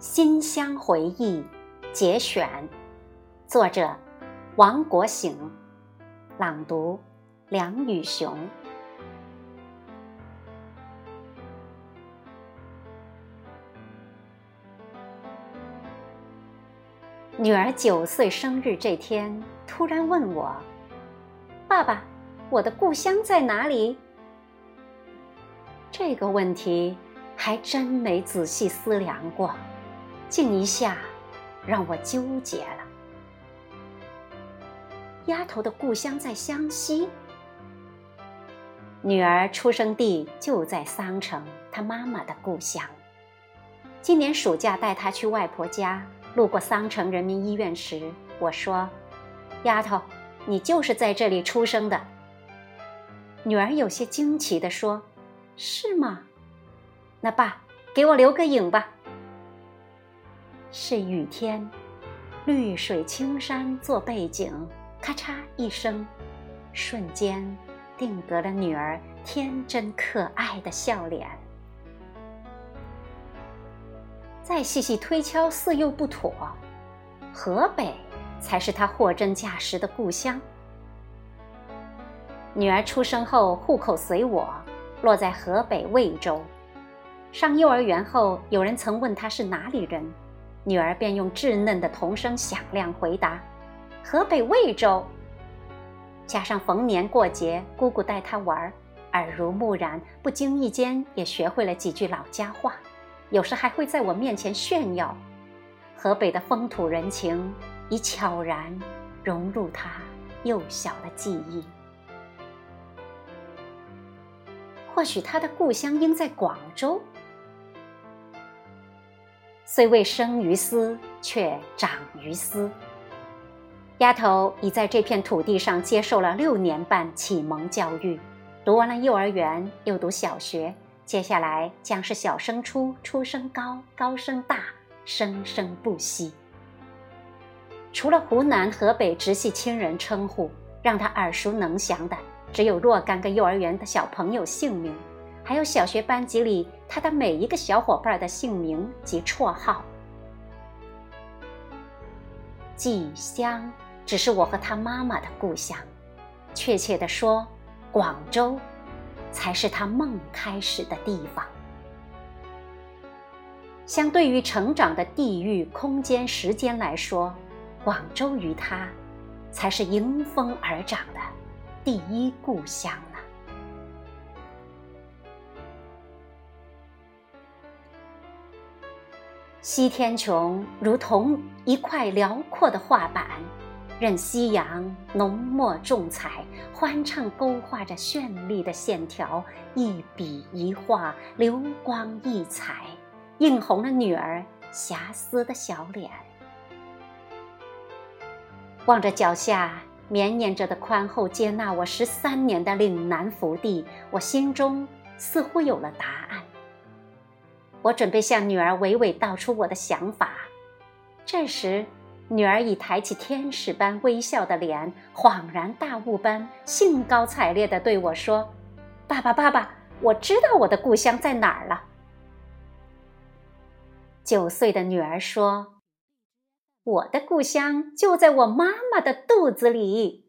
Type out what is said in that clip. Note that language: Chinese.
新乡回忆节选，作者王国醒，朗读梁宇雄。女儿九岁生日这天，突然问我：“爸爸，我的故乡在哪里？”这个问题还真没仔细思量过，竟一下让我纠结了。丫头的故乡在湘西，女儿出生地就在桑城，她妈妈的故乡。今年暑假带她去外婆家。路过桑城人民医院时，我说：“丫头，你就是在这里出生的。”女儿有些惊奇地说：“是吗？那爸，给我留个影吧。”是雨天，绿水青山做背景，咔嚓一声，瞬间定格了女儿天真可爱的笑脸。再细细推敲，似又不妥。河北才是他货真价实的故乡。女儿出生后，户口随我，落在河北魏州。上幼儿园后，有人曾问她是哪里人，女儿便用稚嫩的童声响亮回答：“河北魏州。”加上逢年过节，姑姑带她玩，耳濡目染，不经意间也学会了几句老家话。有时还会在我面前炫耀，河北的风土人情已悄然融入他幼小的记忆。或许他的故乡应在广州，虽未生于斯，却长于斯。丫头已在这片土地上接受了六年半启蒙教育，读完了幼儿园，又读小学。接下来将是小升初，初升高，高升大，生生不息。除了湖南、河北直系亲人称呼，让他耳熟能详的只有若干个幼儿园的小朋友姓名，还有小学班级里他的每一个小伙伴的姓名及绰号。寄乡只是我和他妈妈的故乡，确切的说，广州。才是他梦开始的地方。相对于成长的地域、空间、时间来说，广州于他，才是迎风而长的第一故乡了。西天穹如同一块辽阔的画板。任夕阳浓墨重彩，欢畅勾画着绚丽的线条，一笔一画，流光溢彩，映红了女儿瑕疵的小脸。望着脚下绵延着的宽厚接纳我十三年的岭南福地，我心中似乎有了答案。我准备向女儿娓娓道出我的想法，这时。女儿已抬起天使般微笑的脸，恍然大悟般兴高采烈地对我说：“爸爸，爸爸，我知道我的故乡在哪儿了。”九岁的女儿说：“我的故乡就在我妈妈的肚子里。”